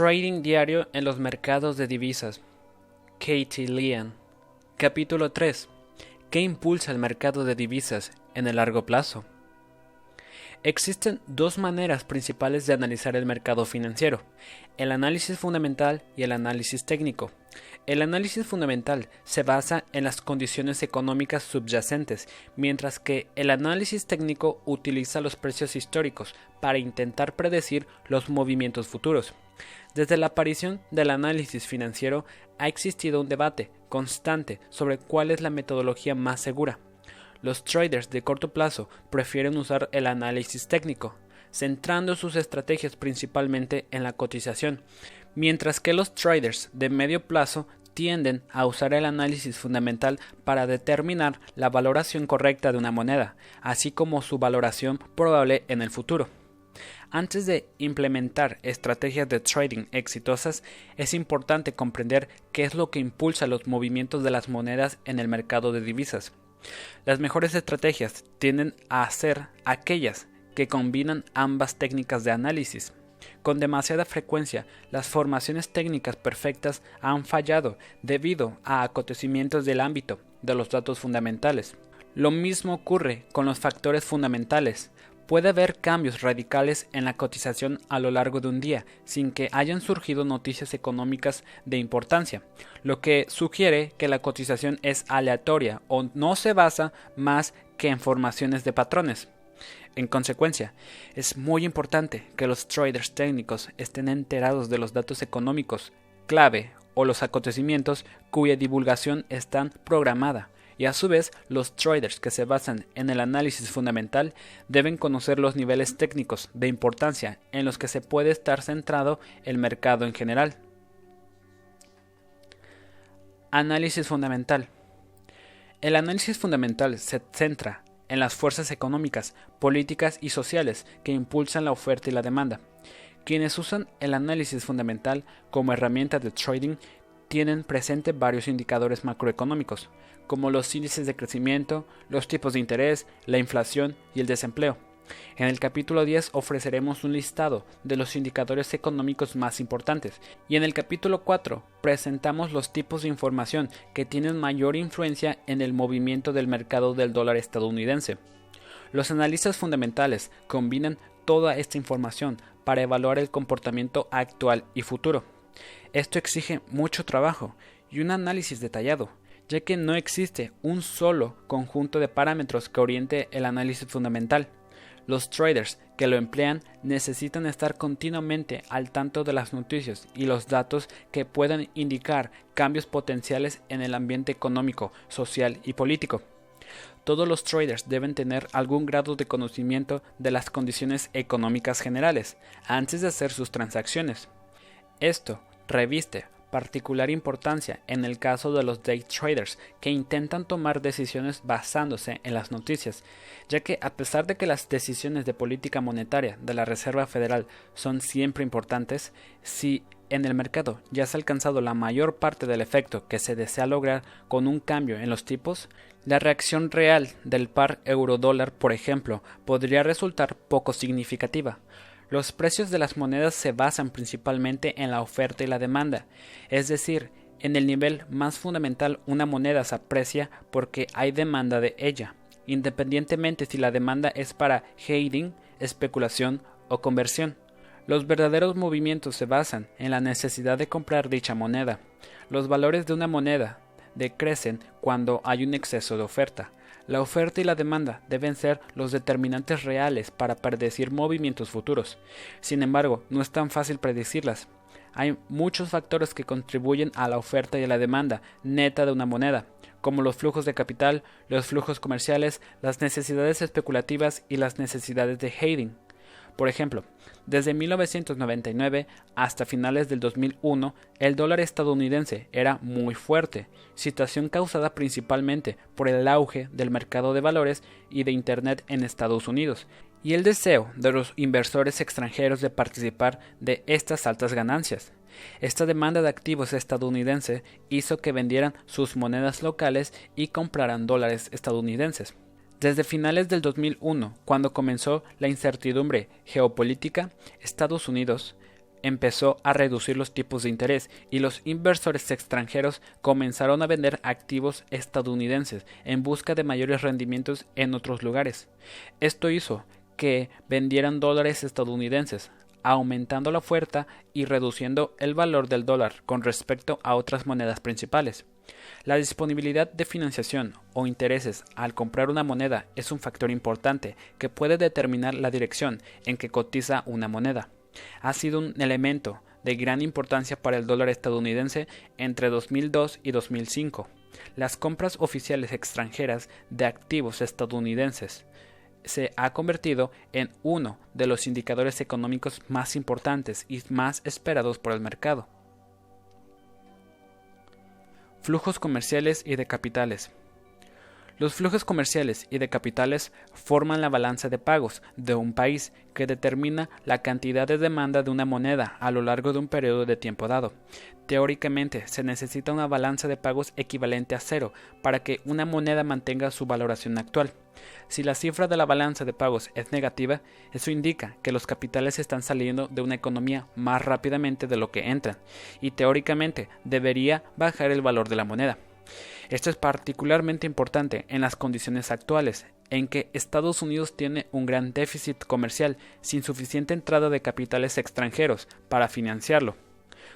Trading diario en los mercados de divisas. Katie Leon. Capítulo 3. ¿Qué impulsa el mercado de divisas en el largo plazo? Existen dos maneras principales de analizar el mercado financiero, el análisis fundamental y el análisis técnico. El análisis fundamental se basa en las condiciones económicas subyacentes, mientras que el análisis técnico utiliza los precios históricos para intentar predecir los movimientos futuros. Desde la aparición del análisis financiero ha existido un debate constante sobre cuál es la metodología más segura. Los traders de corto plazo prefieren usar el análisis técnico, centrando sus estrategias principalmente en la cotización, mientras que los traders de medio plazo tienden a usar el análisis fundamental para determinar la valoración correcta de una moneda, así como su valoración probable en el futuro. Antes de implementar estrategias de trading exitosas, es importante comprender qué es lo que impulsa los movimientos de las monedas en el mercado de divisas. Las mejores estrategias tienden a ser aquellas que combinan ambas técnicas de análisis. Con demasiada frecuencia, las formaciones técnicas perfectas han fallado debido a acontecimientos del ámbito de los datos fundamentales. Lo mismo ocurre con los factores fundamentales. Puede haber cambios radicales en la cotización a lo largo de un día sin que hayan surgido noticias económicas de importancia, lo que sugiere que la cotización es aleatoria o no se basa más que en formaciones de patrones. En consecuencia, es muy importante que los traders técnicos estén enterados de los datos económicos clave o los acontecimientos cuya divulgación está programada y a su vez los traders que se basan en el análisis fundamental deben conocer los niveles técnicos de importancia en los que se puede estar centrado el mercado en general. Análisis fundamental. El análisis fundamental se centra en las fuerzas económicas, políticas y sociales que impulsan la oferta y la demanda. Quienes usan el análisis fundamental como herramienta de trading tienen presente varios indicadores macroeconómicos, como los índices de crecimiento, los tipos de interés, la inflación y el desempleo. En el capítulo 10 ofreceremos un listado de los indicadores económicos más importantes y en el capítulo 4 presentamos los tipos de información que tienen mayor influencia en el movimiento del mercado del dólar estadounidense. Los analistas fundamentales combinan toda esta información para evaluar el comportamiento actual y futuro. Esto exige mucho trabajo y un análisis detallado, ya que no existe un solo conjunto de parámetros que oriente el análisis fundamental. Los traders que lo emplean necesitan estar continuamente al tanto de las noticias y los datos que puedan indicar cambios potenciales en el ambiente económico, social y político. Todos los traders deben tener algún grado de conocimiento de las condiciones económicas generales antes de hacer sus transacciones. Esto reviste particular importancia en el caso de los day traders que intentan tomar decisiones basándose en las noticias, ya que a pesar de que las decisiones de política monetaria de la Reserva Federal son siempre importantes, si en el mercado ya se ha alcanzado la mayor parte del efecto que se desea lograr con un cambio en los tipos, la reacción real del par euro-dólar, por ejemplo, podría resultar poco significativa, los precios de las monedas se basan principalmente en la oferta y la demanda, es decir, en el nivel más fundamental una moneda se aprecia porque hay demanda de ella, independientemente si la demanda es para trading, especulación o conversión. Los verdaderos movimientos se basan en la necesidad de comprar dicha moneda. Los valores de una moneda decrecen cuando hay un exceso de oferta. La oferta y la demanda deben ser los determinantes reales para predecir movimientos futuros. Sin embargo, no es tan fácil predecirlas. Hay muchos factores que contribuyen a la oferta y a la demanda neta de una moneda, como los flujos de capital, los flujos comerciales, las necesidades especulativas y las necesidades de trading. Por ejemplo, desde 1999 hasta finales del 2001, el dólar estadounidense era muy fuerte, situación causada principalmente por el auge del mercado de valores y de Internet en Estados Unidos, y el deseo de los inversores extranjeros de participar de estas altas ganancias. Esta demanda de activos estadounidenses hizo que vendieran sus monedas locales y compraran dólares estadounidenses. Desde finales del 2001, cuando comenzó la incertidumbre geopolítica, Estados Unidos empezó a reducir los tipos de interés y los inversores extranjeros comenzaron a vender activos estadounidenses en busca de mayores rendimientos en otros lugares. Esto hizo que vendieran dólares estadounidenses, aumentando la oferta y reduciendo el valor del dólar con respecto a otras monedas principales. La disponibilidad de financiación o intereses al comprar una moneda es un factor importante que puede determinar la dirección en que cotiza una moneda ha sido un elemento de gran importancia para el dólar estadounidense entre 2002 y 2005. Las compras oficiales extranjeras de activos estadounidenses se ha convertido en uno de los indicadores económicos más importantes y más esperados por el mercado. Flujos comerciales y de capitales. Los flujos comerciales y de capitales forman la balanza de pagos de un país que determina la cantidad de demanda de una moneda a lo largo de un periodo de tiempo dado. Teóricamente, se necesita una balanza de pagos equivalente a cero para que una moneda mantenga su valoración actual. Si la cifra de la balanza de pagos es negativa, eso indica que los capitales están saliendo de una economía más rápidamente de lo que entran, y teóricamente debería bajar el valor de la moneda. Esto es particularmente importante en las condiciones actuales, en que Estados Unidos tiene un gran déficit comercial sin suficiente entrada de capitales extranjeros para financiarlo.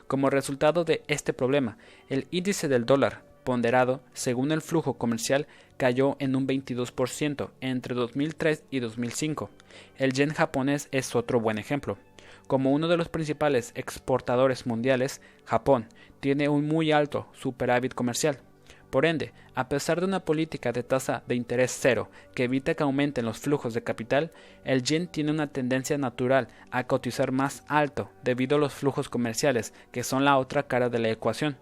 Como resultado de este problema, el índice del dólar ponderado según el flujo comercial cayó en un 22% entre 2003 y 2005. El yen japonés es otro buen ejemplo. Como uno de los principales exportadores mundiales, Japón tiene un muy alto superávit comercial. Por ende, a pesar de una política de tasa de interés cero que evita que aumenten los flujos de capital, el yen tiene una tendencia natural a cotizar más alto debido a los flujos comerciales, que son la otra cara de la ecuación.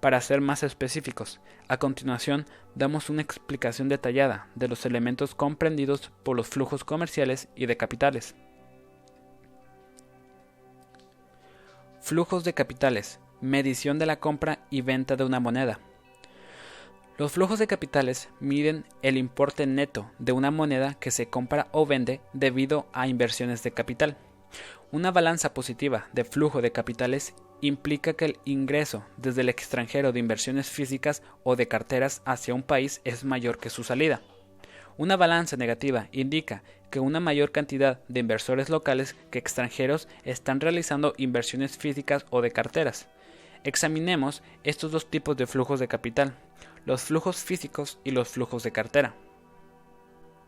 Para ser más específicos, a continuación damos una explicación detallada de los elementos comprendidos por los flujos comerciales y de capitales. Flujos de capitales, medición de la compra y venta de una moneda. Los flujos de capitales miden el importe neto de una moneda que se compra o vende debido a inversiones de capital. Una balanza positiva de flujo de capitales implica que el ingreso desde el extranjero de inversiones físicas o de carteras hacia un país es mayor que su salida. Una balanza negativa indica que una mayor cantidad de inversores locales que extranjeros están realizando inversiones físicas o de carteras. Examinemos estos dos tipos de flujos de capital los flujos físicos y los flujos de cartera.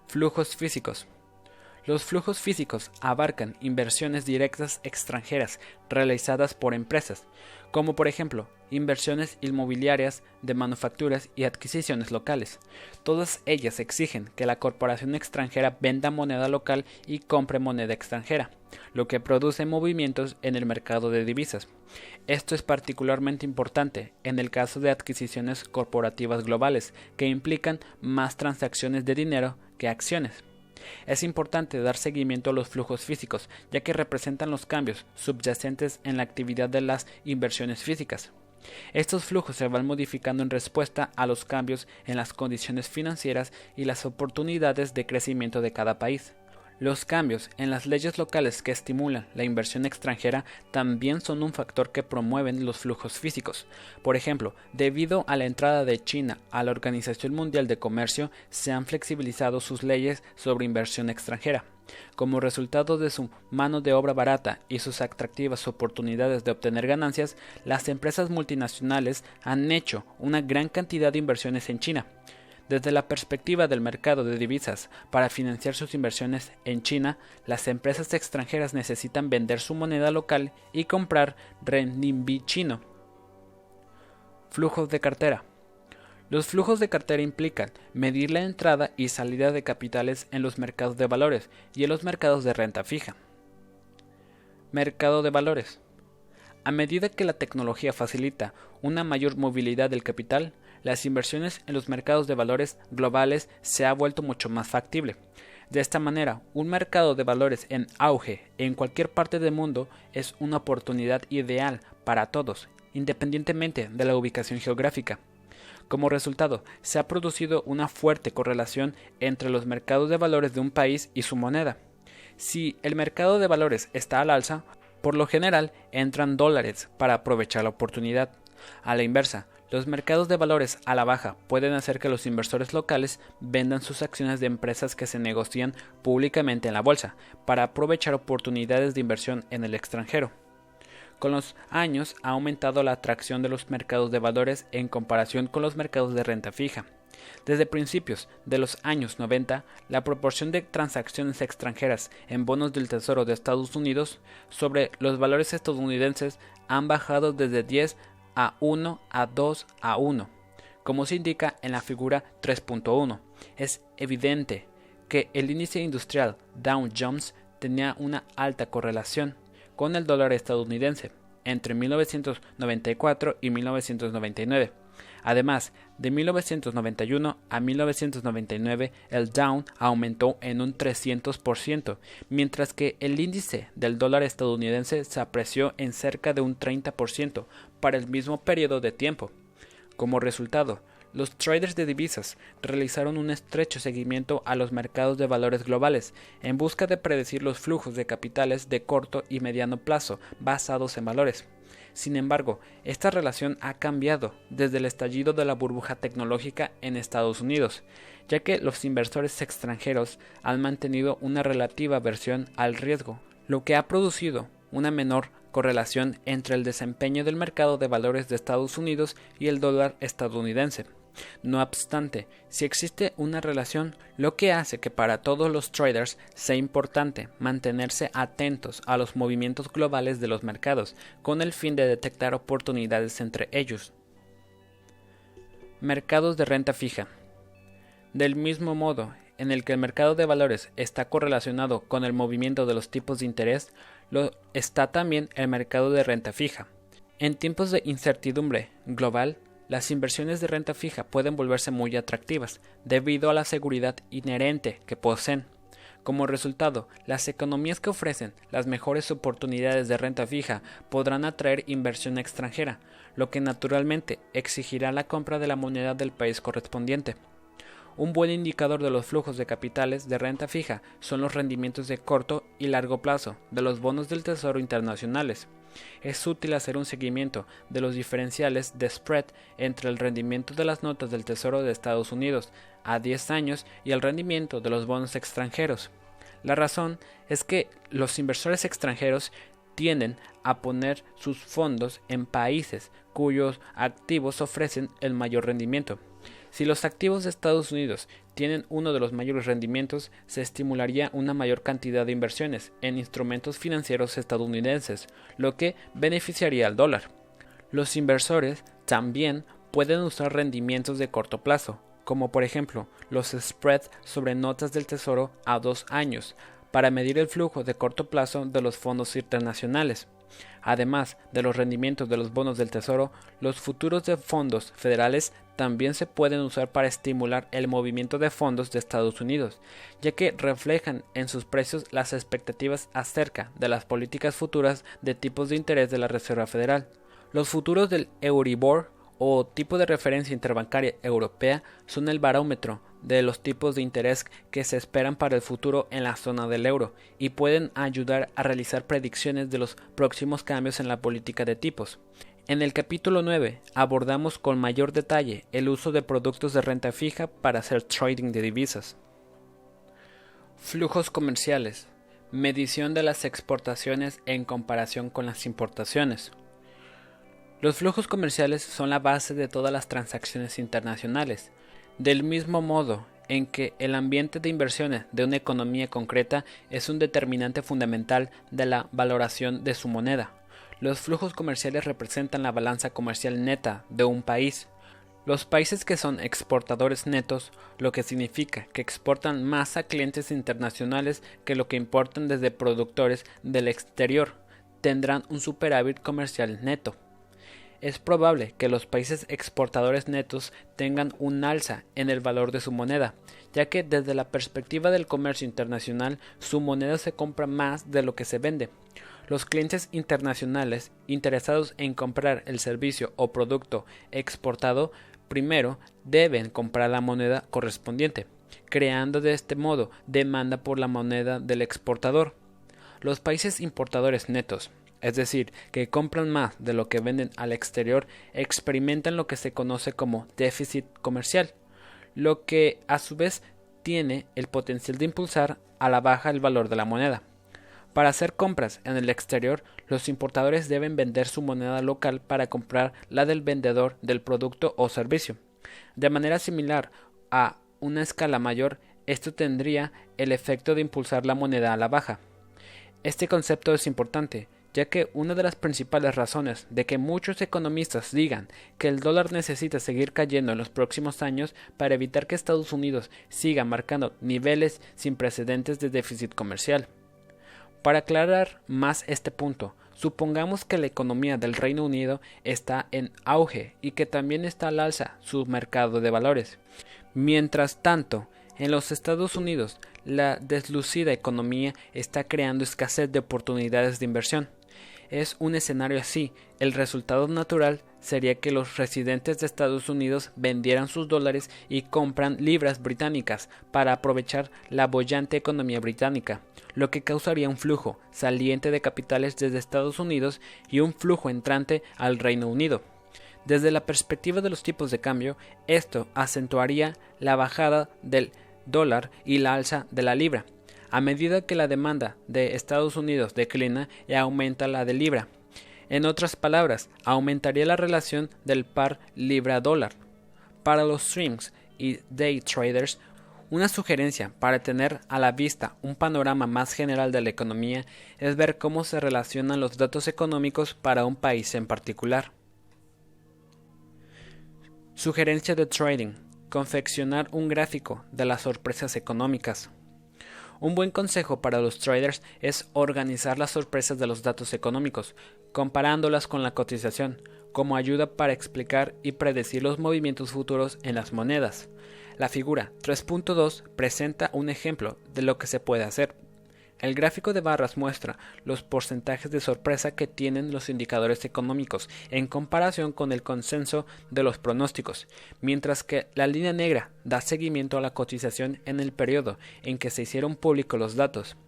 Flujos físicos. Los flujos físicos abarcan inversiones directas extranjeras realizadas por empresas, como por ejemplo inversiones inmobiliarias de manufacturas y adquisiciones locales. Todas ellas exigen que la corporación extranjera venda moneda local y compre moneda extranjera, lo que produce movimientos en el mercado de divisas. Esto es particularmente importante en el caso de adquisiciones corporativas globales, que implican más transacciones de dinero que acciones. Es importante dar seguimiento a los flujos físicos, ya que representan los cambios subyacentes en la actividad de las inversiones físicas. Estos flujos se van modificando en respuesta a los cambios en las condiciones financieras y las oportunidades de crecimiento de cada país. Los cambios en las leyes locales que estimulan la inversión extranjera también son un factor que promueven los flujos físicos. Por ejemplo, debido a la entrada de China a la Organización Mundial de Comercio, se han flexibilizado sus leyes sobre inversión extranjera. Como resultado de su mano de obra barata y sus atractivas oportunidades de obtener ganancias, las empresas multinacionales han hecho una gran cantidad de inversiones en China. Desde la perspectiva del mercado de divisas, para financiar sus inversiones en China, las empresas extranjeras necesitan vender su moneda local y comprar renminbi chino. Flujos de cartera. Los flujos de cartera implican medir la entrada y salida de capitales en los mercados de valores y en los mercados de renta fija. Mercado de valores. A medida que la tecnología facilita una mayor movilidad del capital, las inversiones en los mercados de valores globales se ha vuelto mucho más factible. De esta manera, un mercado de valores en auge en cualquier parte del mundo es una oportunidad ideal para todos, independientemente de la ubicación geográfica. Como resultado, se ha producido una fuerte correlación entre los mercados de valores de un país y su moneda. Si el mercado de valores está al alza, Por lo general, entran dólares para aprovechar la oportunidad. A la inversa, los mercados de valores a la baja pueden hacer que los inversores locales vendan sus acciones de empresas que se negocian públicamente en la bolsa para aprovechar oportunidades de inversión en el extranjero. Con los años ha aumentado la atracción de los mercados de valores en comparación con los mercados de renta fija. Desde principios de los años 90, la proporción de transacciones extranjeras en bonos del Tesoro de Estados Unidos sobre los valores estadounidenses han bajado desde 10 a 1 a 2 a 1, como se indica en la figura 3.1. Es evidente que el índice industrial Dow Jones tenía una alta correlación con el dólar estadounidense entre 1994 y 1999. Además, de 1991 a 1999 el Dow aumentó en un 300%, mientras que el índice del dólar estadounidense se apreció en cerca de un 30% para el mismo periodo de tiempo. Como resultado, los traders de divisas realizaron un estrecho seguimiento a los mercados de valores globales en busca de predecir los flujos de capitales de corto y mediano plazo basados en valores. Sin embargo, esta relación ha cambiado desde el estallido de la burbuja tecnológica en Estados Unidos, ya que los inversores extranjeros han mantenido una relativa aversión al riesgo, lo que ha producido una menor correlación entre el desempeño del mercado de valores de Estados Unidos y el dólar estadounidense. No obstante, si existe una relación, lo que hace que para todos los traders sea importante mantenerse atentos a los movimientos globales de los mercados con el fin de detectar oportunidades entre ellos. Mercados de renta fija. Del mismo modo en el que el mercado de valores está correlacionado con el movimiento de los tipos de interés, lo está también el mercado de renta fija. En tiempos de incertidumbre global, las inversiones de renta fija pueden volverse muy atractivas debido a la seguridad inherente que poseen. Como resultado, las economías que ofrecen las mejores oportunidades de renta fija podrán atraer inversión extranjera, lo que naturalmente exigirá la compra de la moneda del país correspondiente. Un buen indicador de los flujos de capitales de renta fija son los rendimientos de corto y largo plazo de los bonos del Tesoro internacionales. Es útil hacer un seguimiento de los diferenciales de spread entre el rendimiento de las notas del Tesoro de Estados Unidos a 10 años y el rendimiento de los bonos extranjeros. La razón es que los inversores extranjeros tienden a poner sus fondos en países cuyos activos ofrecen el mayor rendimiento. Si los activos de Estados Unidos tienen uno de los mayores rendimientos, se estimularía una mayor cantidad de inversiones en instrumentos financieros estadounidenses, lo que beneficiaría al dólar. Los inversores también pueden usar rendimientos de corto plazo, como por ejemplo los spreads sobre notas del Tesoro a dos años, para medir el flujo de corto plazo de los fondos internacionales. Además de los rendimientos de los bonos del Tesoro, los futuros de fondos federales también se pueden usar para estimular el movimiento de fondos de Estados Unidos, ya que reflejan en sus precios las expectativas acerca de las políticas futuras de tipos de interés de la Reserva Federal. Los futuros del Euribor o tipo de referencia interbancaria europea son el barómetro de los tipos de interés que se esperan para el futuro en la zona del euro y pueden ayudar a realizar predicciones de los próximos cambios en la política de tipos. En el capítulo 9 abordamos con mayor detalle el uso de productos de renta fija para hacer trading de divisas. Flujos comerciales. Medición de las exportaciones en comparación con las importaciones. Los flujos comerciales son la base de todas las transacciones internacionales del mismo modo en que el ambiente de inversiones de una economía concreta es un determinante fundamental de la valoración de su moneda. Los flujos comerciales representan la balanza comercial neta de un país. Los países que son exportadores netos, lo que significa que exportan más a clientes internacionales que lo que importan desde productores del exterior, tendrán un superávit comercial neto es probable que los países exportadores netos tengan un alza en el valor de su moneda, ya que desde la perspectiva del comercio internacional su moneda se compra más de lo que se vende. Los clientes internacionales interesados en comprar el servicio o producto exportado primero deben comprar la moneda correspondiente, creando de este modo demanda por la moneda del exportador. Los países importadores netos es decir, que compran más de lo que venden al exterior, experimentan lo que se conoce como déficit comercial, lo que a su vez tiene el potencial de impulsar a la baja el valor de la moneda. Para hacer compras en el exterior, los importadores deben vender su moneda local para comprar la del vendedor del producto o servicio. De manera similar a una escala mayor, esto tendría el efecto de impulsar la moneda a la baja. Este concepto es importante, ya que una de las principales razones de que muchos economistas digan que el dólar necesita seguir cayendo en los próximos años para evitar que Estados Unidos siga marcando niveles sin precedentes de déficit comercial. Para aclarar más este punto, supongamos que la economía del Reino Unido está en auge y que también está al alza su mercado de valores. Mientras tanto, en los Estados Unidos, la deslucida economía está creando escasez de oportunidades de inversión. Es un escenario así, el resultado natural sería que los residentes de Estados Unidos vendieran sus dólares y compran libras británicas para aprovechar la bollante economía británica, lo que causaría un flujo saliente de capitales desde Estados Unidos y un flujo entrante al Reino Unido. Desde la perspectiva de los tipos de cambio, esto acentuaría la bajada del dólar y la alza de la libra, a medida que la demanda de Estados Unidos declina y aumenta la de libra. En otras palabras, aumentaría la relación del par libra-dólar. Para los streams y day traders, una sugerencia para tener a la vista un panorama más general de la economía es ver cómo se relacionan los datos económicos para un país en particular. Sugerencia de trading. Confeccionar un gráfico de las sorpresas económicas. Un buen consejo para los traders es organizar las sorpresas de los datos económicos, comparándolas con la cotización, como ayuda para explicar y predecir los movimientos futuros en las monedas. La figura 3.2 presenta un ejemplo de lo que se puede hacer. El gráfico de barras muestra los porcentajes de sorpresa que tienen los indicadores económicos en comparación con el consenso de los pronósticos, mientras que la línea negra da seguimiento a la cotización en el periodo en que se hicieron públicos los datos.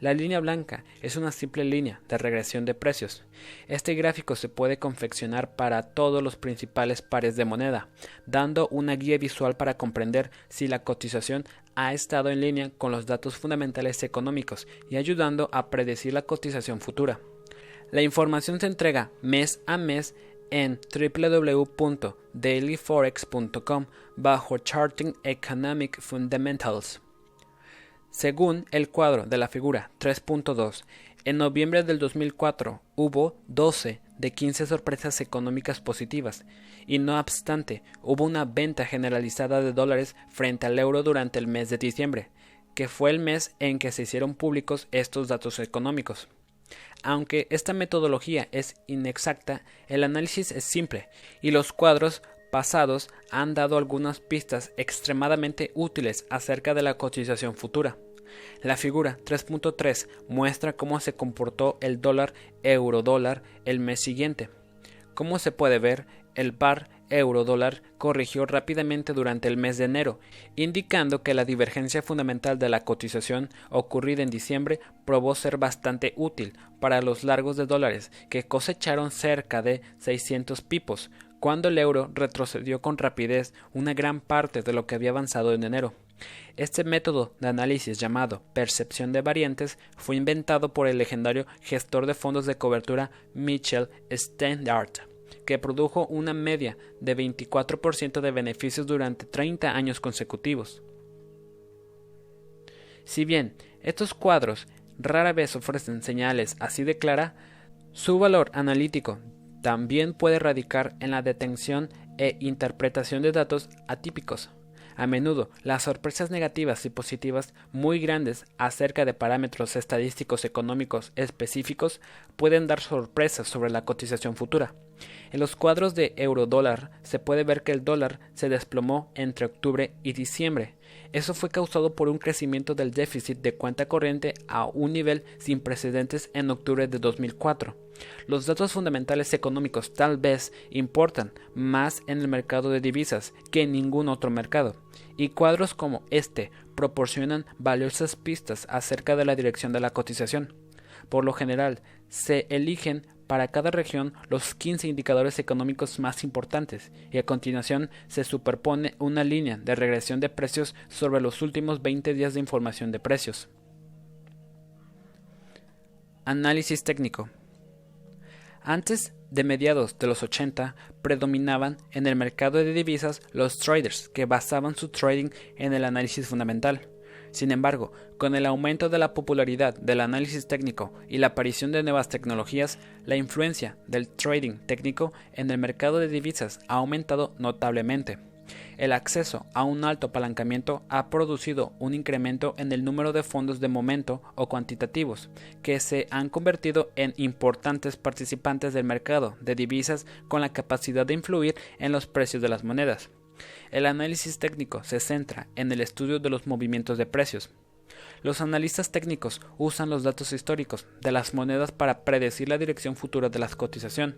La línea blanca es una simple línea de regresión de precios. Este gráfico se puede confeccionar para todos los principales pares de moneda, dando una guía visual para comprender si la cotización ha estado en línea con los datos fundamentales económicos y ayudando a predecir la cotización futura. La información se entrega mes a mes en www.dailyforex.com bajo Charting Economic Fundamentals. Según el cuadro de la figura 3.2, en noviembre del 2004 hubo 12 de 15 sorpresas económicas positivas, y no obstante hubo una venta generalizada de dólares frente al euro durante el mes de diciembre, que fue el mes en que se hicieron públicos estos datos económicos. Aunque esta metodología es inexacta, el análisis es simple, y los cuadros pasados han dado algunas pistas extremadamente útiles acerca de la cotización futura. La figura 3.3 muestra cómo se comportó el dólar euro dólar el mes siguiente. Como se puede ver, el par euro dólar corrigió rápidamente durante el mes de enero, indicando que la divergencia fundamental de la cotización ocurrida en diciembre probó ser bastante útil para los largos de dólares que cosecharon cerca de 600 pipos, cuando el euro retrocedió con rapidez una gran parte de lo que había avanzado en enero. Este método de análisis llamado percepción de variantes fue inventado por el legendario gestor de fondos de cobertura Mitchell Standard, que produjo una media de 24% de beneficios durante 30 años consecutivos. Si bien estos cuadros rara vez ofrecen señales así de clara, su valor analítico también puede radicar en la detención e interpretación de datos atípicos. A menudo, las sorpresas negativas y positivas muy grandes acerca de parámetros estadísticos económicos específicos pueden dar sorpresas sobre la cotización futura. En los cuadros de euro-dólar se puede ver que el dólar se desplomó entre octubre y diciembre. Eso fue causado por un crecimiento del déficit de cuenta corriente a un nivel sin precedentes en octubre de 2004. Los datos fundamentales económicos tal vez importan más en el mercado de divisas que en ningún otro mercado, y cuadros como este proporcionan valiosas pistas acerca de la dirección de la cotización. Por lo general, se eligen para cada región los 15 indicadores económicos más importantes y a continuación se superpone una línea de regresión de precios sobre los últimos 20 días de información de precios. Análisis técnico. Antes de mediados de los 80 predominaban en el mercado de divisas los traders que basaban su trading en el análisis fundamental. Sin embargo, con el aumento de la popularidad del análisis técnico y la aparición de nuevas tecnologías, la influencia del trading técnico en el mercado de divisas ha aumentado notablemente. El acceso a un alto apalancamiento ha producido un incremento en el número de fondos de momento o cuantitativos, que se han convertido en importantes participantes del mercado de divisas con la capacidad de influir en los precios de las monedas. El análisis técnico se centra en el estudio de los movimientos de precios. Los analistas técnicos usan los datos históricos de las monedas para predecir la dirección futura de la cotización.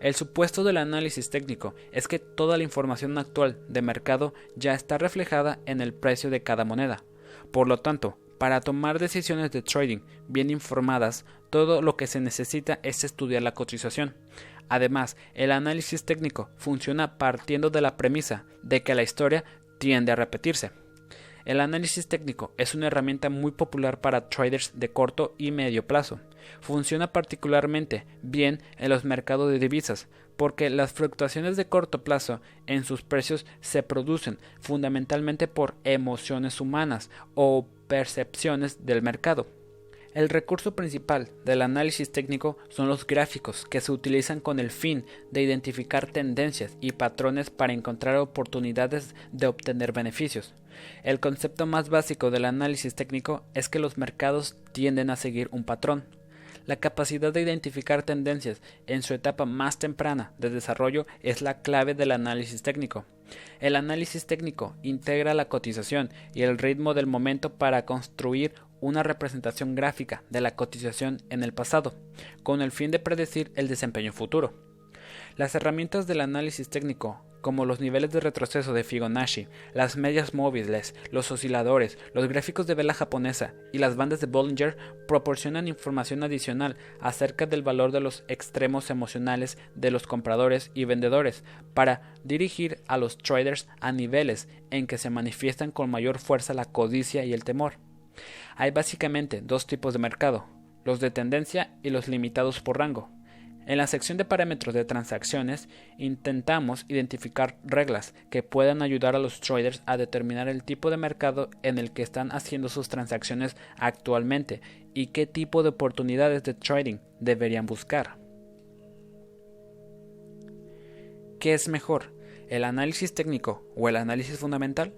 El supuesto del análisis técnico es que toda la información actual de mercado ya está reflejada en el precio de cada moneda. Por lo tanto, para tomar decisiones de trading bien informadas, todo lo que se necesita es estudiar la cotización. Además, el análisis técnico funciona partiendo de la premisa de que la historia tiende a repetirse. El análisis técnico es una herramienta muy popular para traders de corto y medio plazo. Funciona particularmente bien en los mercados de divisas, porque las fluctuaciones de corto plazo en sus precios se producen fundamentalmente por emociones humanas o percepciones del mercado. El recurso principal del análisis técnico son los gráficos que se utilizan con el fin de identificar tendencias y patrones para encontrar oportunidades de obtener beneficios. El concepto más básico del análisis técnico es que los mercados tienden a seguir un patrón. La capacidad de identificar tendencias en su etapa más temprana de desarrollo es la clave del análisis técnico. El análisis técnico integra la cotización y el ritmo del momento para construir una representación gráfica de la cotización en el pasado, con el fin de predecir el desempeño futuro. Las herramientas del análisis técnico, como los niveles de retroceso de Fibonacci, las medias móviles, los osciladores, los gráficos de vela japonesa y las bandas de Bollinger, proporcionan información adicional acerca del valor de los extremos emocionales de los compradores y vendedores para dirigir a los traders a niveles en que se manifiestan con mayor fuerza la codicia y el temor. Hay básicamente dos tipos de mercado, los de tendencia y los limitados por rango. En la sección de parámetros de transacciones intentamos identificar reglas que puedan ayudar a los traders a determinar el tipo de mercado en el que están haciendo sus transacciones actualmente y qué tipo de oportunidades de trading deberían buscar. ¿Qué es mejor, el análisis técnico o el análisis fundamental?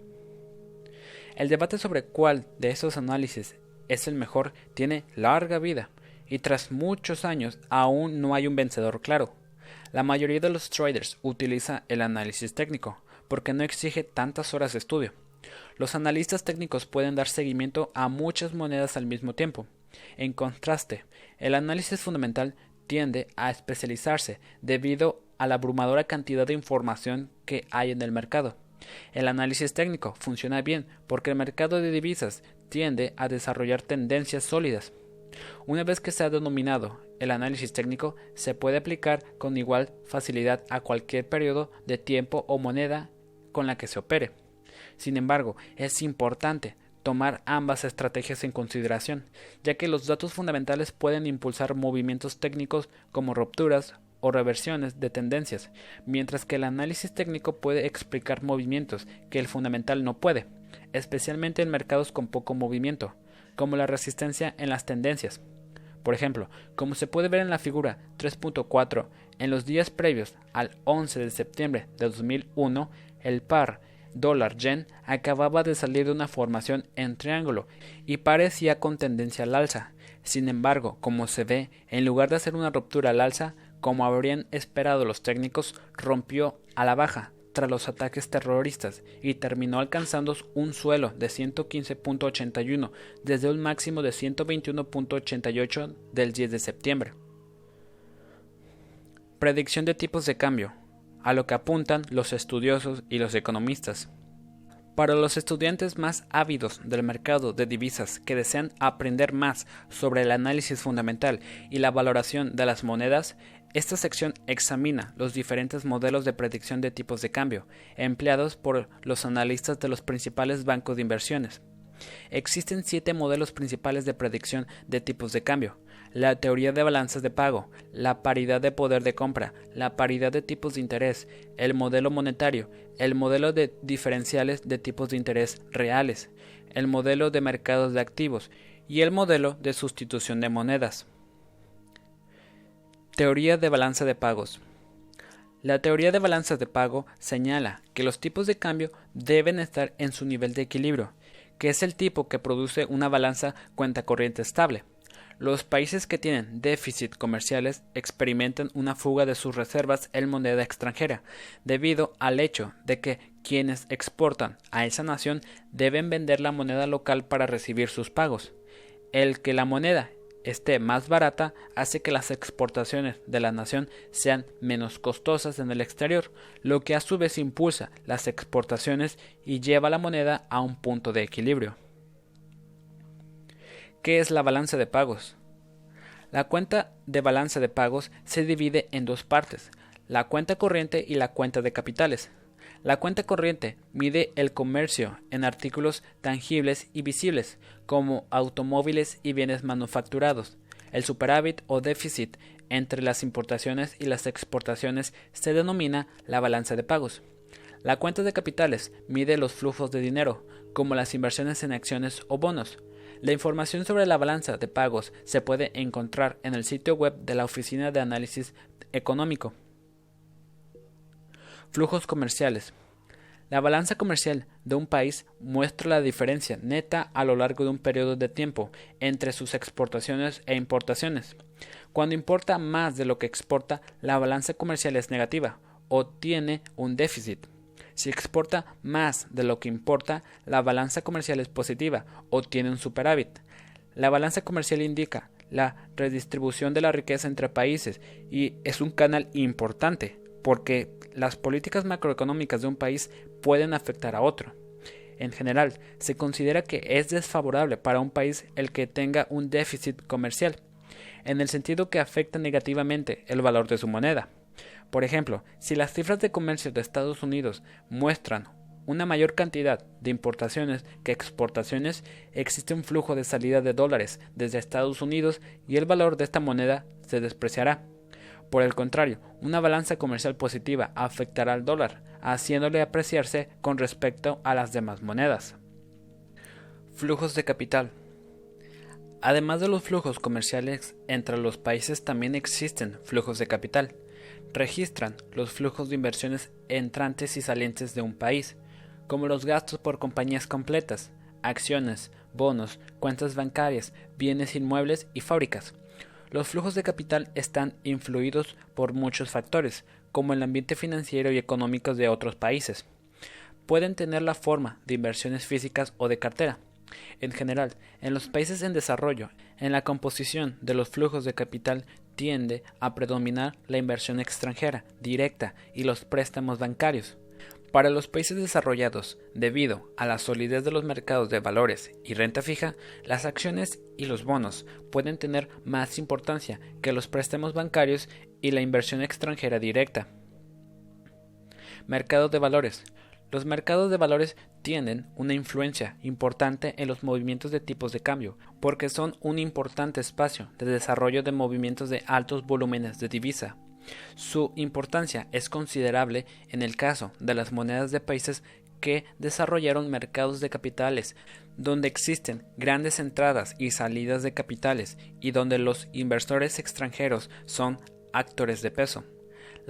El debate sobre cuál de esos análisis es el mejor tiene larga vida y tras muchos años aún no hay un vencedor claro. La mayoría de los traders utiliza el análisis técnico porque no exige tantas horas de estudio. Los analistas técnicos pueden dar seguimiento a muchas monedas al mismo tiempo. En contraste, el análisis fundamental tiende a especializarse debido a la abrumadora cantidad de información que hay en el mercado. El análisis técnico funciona bien porque el mercado de divisas tiende a desarrollar tendencias sólidas. Una vez que se ha denominado el análisis técnico, se puede aplicar con igual facilidad a cualquier periodo de tiempo o moneda con la que se opere. Sin embargo, es importante tomar ambas estrategias en consideración, ya que los datos fundamentales pueden impulsar movimientos técnicos como rupturas, o reversiones de tendencias, mientras que el análisis técnico puede explicar movimientos que el fundamental no puede, especialmente en mercados con poco movimiento, como la resistencia en las tendencias. Por ejemplo, como se puede ver en la figura 3.4, en los días previos al 11 de septiembre de 2001, el par dólar-yen acababa de salir de una formación en triángulo y parecía con tendencia al alza. Sin embargo, como se ve, en lugar de hacer una ruptura al alza, como habrían esperado los técnicos, rompió a la baja los ataques terroristas y terminó alcanzando un suelo de 115.81 desde un máximo de 121.88 del 10 de septiembre. Predicción de tipos de cambio, a lo que apuntan los estudiosos y los economistas. Para los estudiantes más ávidos del mercado de divisas que desean aprender más sobre el análisis fundamental y la valoración de las monedas, esta sección examina los diferentes modelos de predicción de tipos de cambio empleados por los analistas de los principales bancos de inversiones. Existen siete modelos principales de predicción de tipos de cambio. La teoría de balanzas de pago, la paridad de poder de compra, la paridad de tipos de interés, el modelo monetario, el modelo de diferenciales de tipos de interés reales, el modelo de mercados de activos y el modelo de sustitución de monedas. Teoría de balanza de pagos. La teoría de balanzas de pago señala que los tipos de cambio deben estar en su nivel de equilibrio, que es el tipo que produce una balanza cuenta corriente estable. Los países que tienen déficit comerciales experimentan una fuga de sus reservas en moneda extranjera, debido al hecho de que quienes exportan a esa nación deben vender la moneda local para recibir sus pagos. El que la moneda esté más barata hace que las exportaciones de la nación sean menos costosas en el exterior, lo que a su vez impulsa las exportaciones y lleva la moneda a un punto de equilibrio. ¿Qué es la balanza de pagos? La cuenta de balanza de pagos se divide en dos partes, la cuenta corriente y la cuenta de capitales. La cuenta corriente mide el comercio en artículos tangibles y visibles, como automóviles y bienes manufacturados. El superávit o déficit entre las importaciones y las exportaciones se denomina la balanza de pagos. La cuenta de capitales mide los flujos de dinero, como las inversiones en acciones o bonos. La información sobre la balanza de pagos se puede encontrar en el sitio web de la Oficina de Análisis Económico. Flujos comerciales. La balanza comercial de un país muestra la diferencia neta a lo largo de un periodo de tiempo entre sus exportaciones e importaciones. Cuando importa más de lo que exporta, la balanza comercial es negativa o tiene un déficit. Si exporta más de lo que importa, la balanza comercial es positiva o tiene un superávit. La balanza comercial indica la redistribución de la riqueza entre países y es un canal importante porque las políticas macroeconómicas de un país pueden afectar a otro. En general, se considera que es desfavorable para un país el que tenga un déficit comercial, en el sentido que afecta negativamente el valor de su moneda. Por ejemplo, si las cifras de comercio de Estados Unidos muestran una mayor cantidad de importaciones que exportaciones, existe un flujo de salida de dólares desde Estados Unidos y el valor de esta moneda se despreciará. Por el contrario, una balanza comercial positiva afectará al dólar, haciéndole apreciarse con respecto a las demás monedas. Flujos de capital. Además de los flujos comerciales, entre los países también existen flujos de capital. Registran los flujos de inversiones entrantes y salientes de un país, como los gastos por compañías completas, acciones, bonos, cuentas bancarias, bienes inmuebles y fábricas. Los flujos de capital están influidos por muchos factores, como el ambiente financiero y económico de otros países. Pueden tener la forma de inversiones físicas o de cartera. En general, en los países en desarrollo, en la composición de los flujos de capital tiende a predominar la inversión extranjera directa y los préstamos bancarios. Para los países desarrollados, debido a la solidez de los mercados de valores y renta fija, las acciones y los bonos pueden tener más importancia que los préstamos bancarios y la inversión extranjera directa. Mercados de valores. Los mercados de valores tienen una influencia importante en los movimientos de tipos de cambio, porque son un importante espacio de desarrollo de movimientos de altos volúmenes de divisa. Su importancia es considerable en el caso de las monedas de países que desarrollaron mercados de capitales, donde existen grandes entradas y salidas de capitales y donde los inversores extranjeros son actores de peso.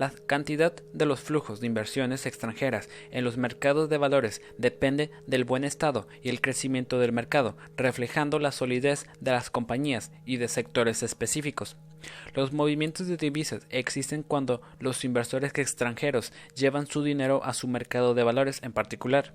La cantidad de los flujos de inversiones extranjeras en los mercados de valores depende del buen estado y el crecimiento del mercado, reflejando la solidez de las compañías y de sectores específicos. Los movimientos de divisas existen cuando los inversores extranjeros llevan su dinero a su mercado de valores en particular.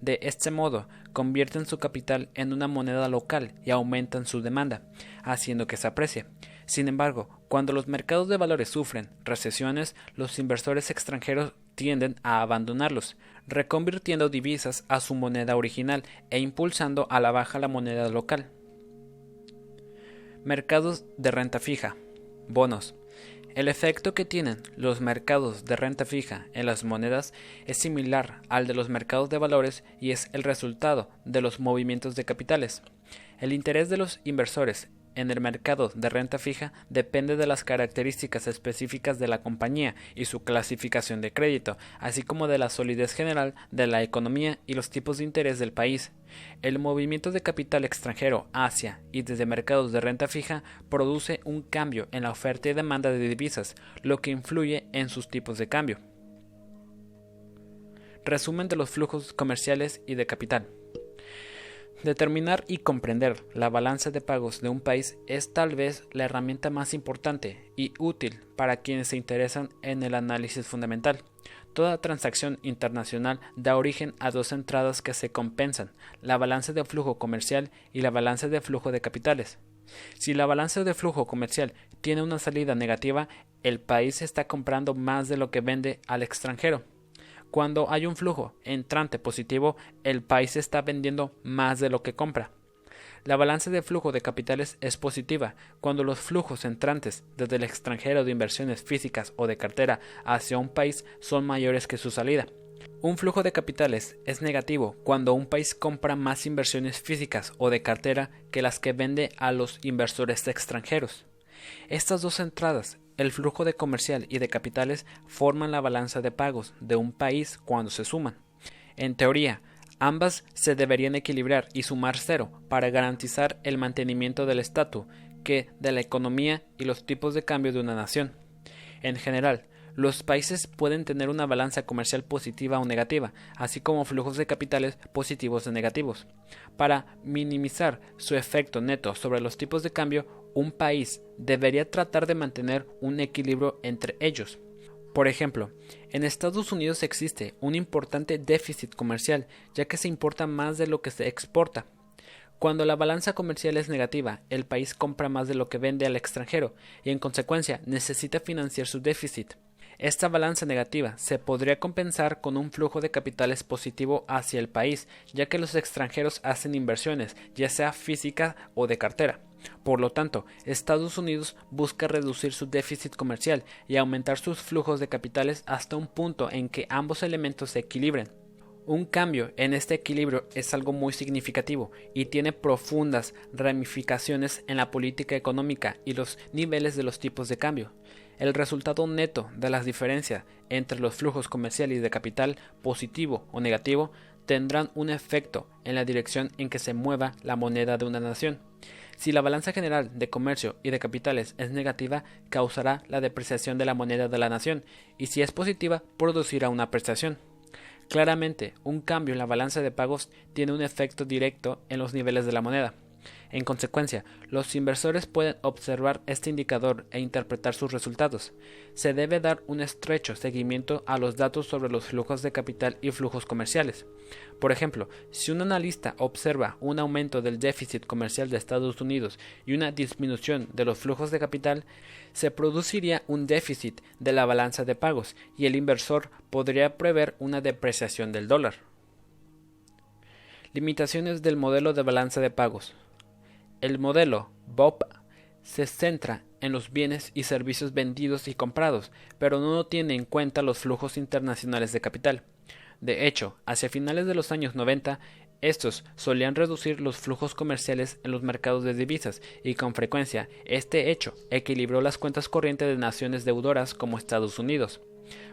De este modo, convierten su capital en una moneda local y aumentan su demanda, haciendo que se aprecie. Sin embargo, cuando los mercados de valores sufren recesiones, los inversores extranjeros tienden a abandonarlos, reconvirtiendo divisas a su moneda original e impulsando a la baja la moneda local. Mercados de renta fija. Bonos. El efecto que tienen los mercados de renta fija en las monedas es similar al de los mercados de valores y es el resultado de los movimientos de capitales. El interés de los inversores en el mercado de renta fija depende de las características específicas de la compañía y su clasificación de crédito, así como de la solidez general de la economía y los tipos de interés del país. El movimiento de capital extranjero hacia y desde mercados de renta fija produce un cambio en la oferta y demanda de divisas, lo que influye en sus tipos de cambio. Resumen de los flujos comerciales y de capital. Determinar y comprender la balanza de pagos de un país es tal vez la herramienta más importante y útil para quienes se interesan en el análisis fundamental. Toda transacción internacional da origen a dos entradas que se compensan, la balanza de flujo comercial y la balanza de flujo de capitales. Si la balanza de flujo comercial tiene una salida negativa, el país está comprando más de lo que vende al extranjero. Cuando hay un flujo entrante positivo, el país está vendiendo más de lo que compra. La balanza de flujo de capitales es positiva cuando los flujos entrantes desde el extranjero de inversiones físicas o de cartera hacia un país son mayores que su salida. Un flujo de capitales es negativo cuando un país compra más inversiones físicas o de cartera que las que vende a los inversores extranjeros. Estas dos entradas el flujo de comercial y de capitales forman la balanza de pagos de un país cuando se suman. En teoría, ambas se deberían equilibrar y sumar cero para garantizar el mantenimiento del estatus que de la economía y los tipos de cambio de una nación. En general, los países pueden tener una balanza comercial positiva o negativa, así como flujos de capitales positivos o negativos. Para minimizar su efecto neto sobre los tipos de cambio, un país debería tratar de mantener un equilibrio entre ellos. Por ejemplo, en Estados Unidos existe un importante déficit comercial, ya que se importa más de lo que se exporta. Cuando la balanza comercial es negativa, el país compra más de lo que vende al extranjero y en consecuencia necesita financiar su déficit. Esta balanza negativa se podría compensar con un flujo de capitales positivo hacia el país, ya que los extranjeros hacen inversiones, ya sea física o de cartera. Por lo tanto, Estados Unidos busca reducir su déficit comercial y aumentar sus flujos de capitales hasta un punto en que ambos elementos se equilibren. Un cambio en este equilibrio es algo muy significativo y tiene profundas ramificaciones en la política económica y los niveles de los tipos de cambio. El resultado neto de las diferencias entre los flujos comerciales de capital, positivo o negativo, tendrán un efecto en la dirección en que se mueva la moneda de una nación. Si la balanza general de comercio y de capitales es negativa, causará la depreciación de la moneda de la nación, y si es positiva, producirá una apreciación. Claramente, un cambio en la balanza de pagos tiene un efecto directo en los niveles de la moneda. En consecuencia, los inversores pueden observar este indicador e interpretar sus resultados. Se debe dar un estrecho seguimiento a los datos sobre los flujos de capital y flujos comerciales. Por ejemplo, si un analista observa un aumento del déficit comercial de Estados Unidos y una disminución de los flujos de capital, se produciría un déficit de la balanza de pagos y el inversor podría prever una depreciación del dólar. Limitaciones del modelo de balanza de pagos. El modelo BOP se centra en los bienes y servicios vendidos y comprados, pero no tiene en cuenta los flujos internacionales de capital. De hecho, hacia finales de los años 90, estos solían reducir los flujos comerciales en los mercados de divisas y con frecuencia este hecho equilibró las cuentas corrientes de naciones deudoras como Estados Unidos.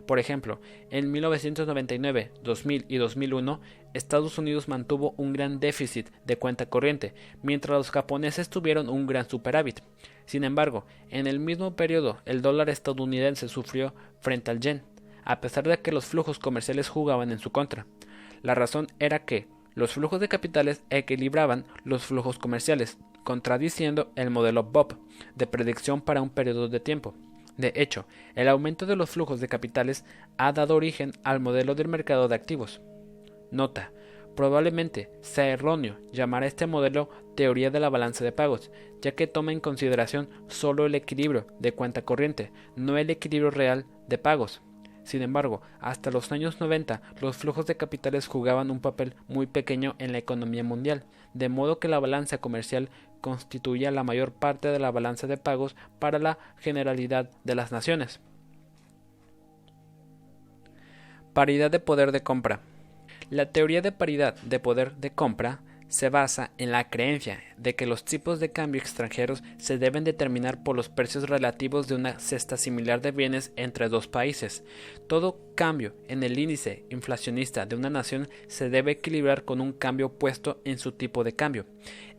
Por ejemplo, en 1999, 2000 y 2001, Estados Unidos mantuvo un gran déficit de cuenta corriente, mientras los japoneses tuvieron un gran superávit. Sin embargo, en el mismo periodo el dólar estadounidense sufrió frente al yen, a pesar de que los flujos comerciales jugaban en su contra. La razón era que los flujos de capitales equilibraban los flujos comerciales, contradiciendo el modelo Bob de predicción para un periodo de tiempo. De hecho, el aumento de los flujos de capitales ha dado origen al modelo del mercado de activos. Nota, probablemente sea erróneo llamar a este modelo teoría de la balanza de pagos, ya que toma en consideración solo el equilibrio de cuenta corriente, no el equilibrio real de pagos. Sin embargo, hasta los años 90 los flujos de capitales jugaban un papel muy pequeño en la economía mundial, de modo que la balanza comercial constituía la mayor parte de la balanza de pagos para la generalidad de las naciones. Paridad de poder de compra. La teoría de paridad de poder de compra se basa en la creencia de que los tipos de cambio extranjeros se deben determinar por los precios relativos de una cesta similar de bienes entre dos países. Todo cambio en el índice inflacionista de una nación se debe equilibrar con un cambio opuesto en su tipo de cambio.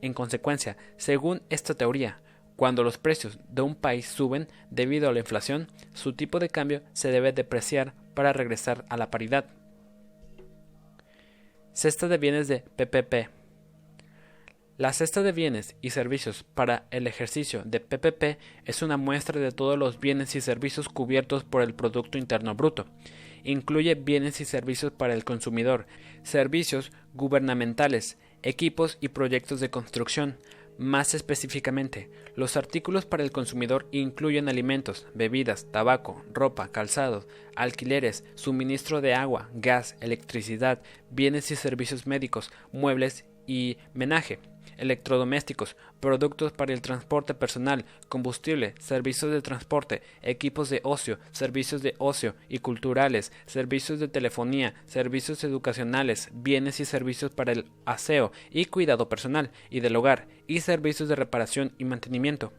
En consecuencia, según esta teoría, cuando los precios de un país suben debido a la inflación, su tipo de cambio se debe depreciar para regresar a la paridad. Cesta de bienes de PPP la cesta de bienes y servicios para el ejercicio de PPP es una muestra de todos los bienes y servicios cubiertos por el Producto Interno Bruto. Incluye bienes y servicios para el consumidor, servicios gubernamentales, equipos y proyectos de construcción. Más específicamente, los artículos para el consumidor incluyen alimentos, bebidas, tabaco, ropa, calzados, alquileres, suministro de agua, gas, electricidad, bienes y servicios médicos, muebles y menaje electrodomésticos, productos para el transporte personal, combustible, servicios de transporte, equipos de ocio, servicios de ocio y culturales, servicios de telefonía, servicios educacionales, bienes y servicios para el aseo y cuidado personal y del hogar, y servicios de reparación y mantenimiento.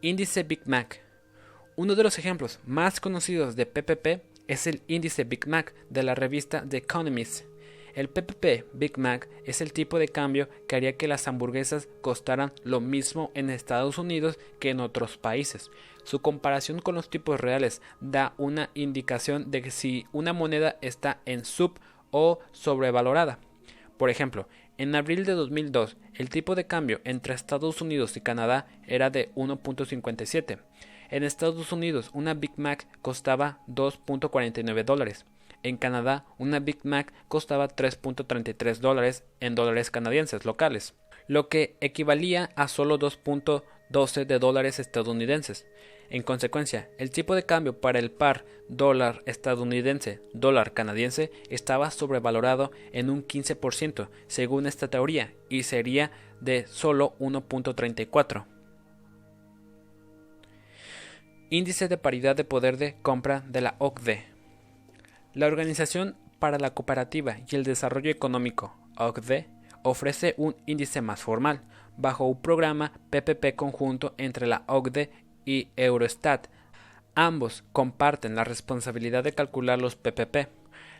Índice Big Mac. Uno de los ejemplos más conocidos de PPP es el índice Big Mac de la revista The Economist. El PPP Big Mac es el tipo de cambio que haría que las hamburguesas costaran lo mismo en Estados Unidos que en otros países. Su comparación con los tipos reales da una indicación de que si una moneda está en sub o sobrevalorada. Por ejemplo, en abril de 2002, el tipo de cambio entre Estados Unidos y Canadá era de 1.57. En Estados Unidos, una Big Mac costaba 2.49 dólares. En Canadá, una Big Mac costaba 3.33 dólares en dólares canadienses locales, lo que equivalía a solo 2.12 de dólares estadounidenses. En consecuencia, el tipo de cambio para el par dólar estadounidense dólar canadiense estaba sobrevalorado en un 15% según esta teoría y sería de solo 1.34. Índice de paridad de poder de compra de la OCDE la Organización para la Cooperativa y el Desarrollo Económico, OCDE, ofrece un índice más formal, bajo un programa PPP conjunto entre la OCDE y Eurostat. Ambos comparten la responsabilidad de calcular los PPP.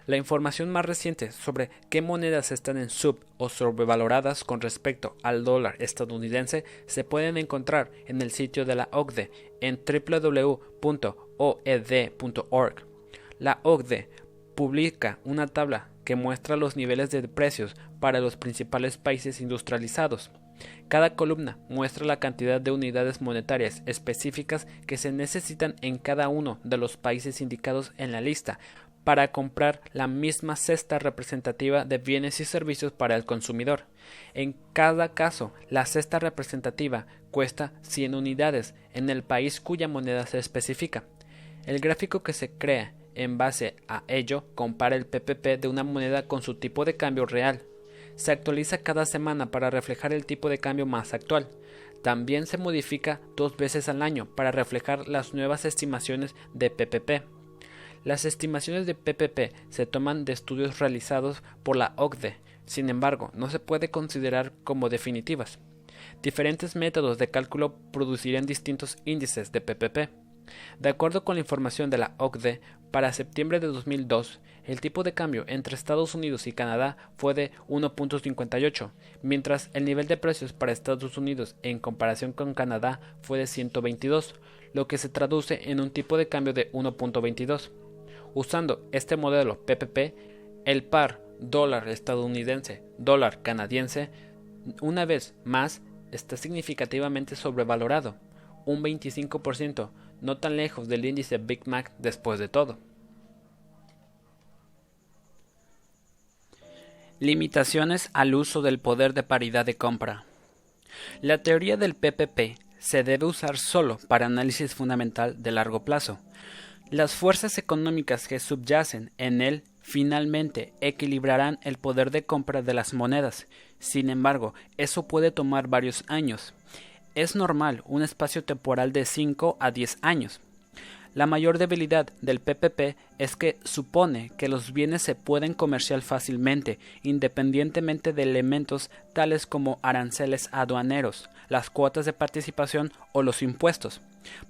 La información más reciente sobre qué monedas están en sub o sobrevaloradas con respecto al dólar estadounidense se pueden encontrar en el sitio de la OCDE en www.oed.org. La OCDE publica una tabla que muestra los niveles de precios para los principales países industrializados. Cada columna muestra la cantidad de unidades monetarias específicas que se necesitan en cada uno de los países indicados en la lista para comprar la misma cesta representativa de bienes y servicios para el consumidor. En cada caso, la cesta representativa cuesta 100 unidades en el país cuya moneda se especifica. El gráfico que se crea en base a ello, compara el PPP de una moneda con su tipo de cambio real. Se actualiza cada semana para reflejar el tipo de cambio más actual. También se modifica dos veces al año para reflejar las nuevas estimaciones de PPP. Las estimaciones de PPP se toman de estudios realizados por la OCDE, sin embargo, no se puede considerar como definitivas. Diferentes métodos de cálculo producirían distintos índices de PPP. De acuerdo con la información de la OCDE, para septiembre de 2002, el tipo de cambio entre Estados Unidos y Canadá fue de 1.58, mientras el nivel de precios para Estados Unidos en comparación con Canadá fue de 122, lo que se traduce en un tipo de cambio de 1.22. Usando este modelo PPP, el par dólar estadounidense dólar canadiense una vez más está significativamente sobrevalorado, un 25%, no tan lejos del índice Big Mac después de todo. Limitaciones al uso del poder de paridad de compra. La teoría del PPP se debe usar solo para análisis fundamental de largo plazo. Las fuerzas económicas que subyacen en él finalmente equilibrarán el poder de compra de las monedas. Sin embargo, eso puede tomar varios años. Es normal un espacio temporal de 5 a 10 años. La mayor debilidad del PPP es que supone que los bienes se pueden comerciar fácilmente, independientemente de elementos tales como aranceles aduaneros, las cuotas de participación o los impuestos.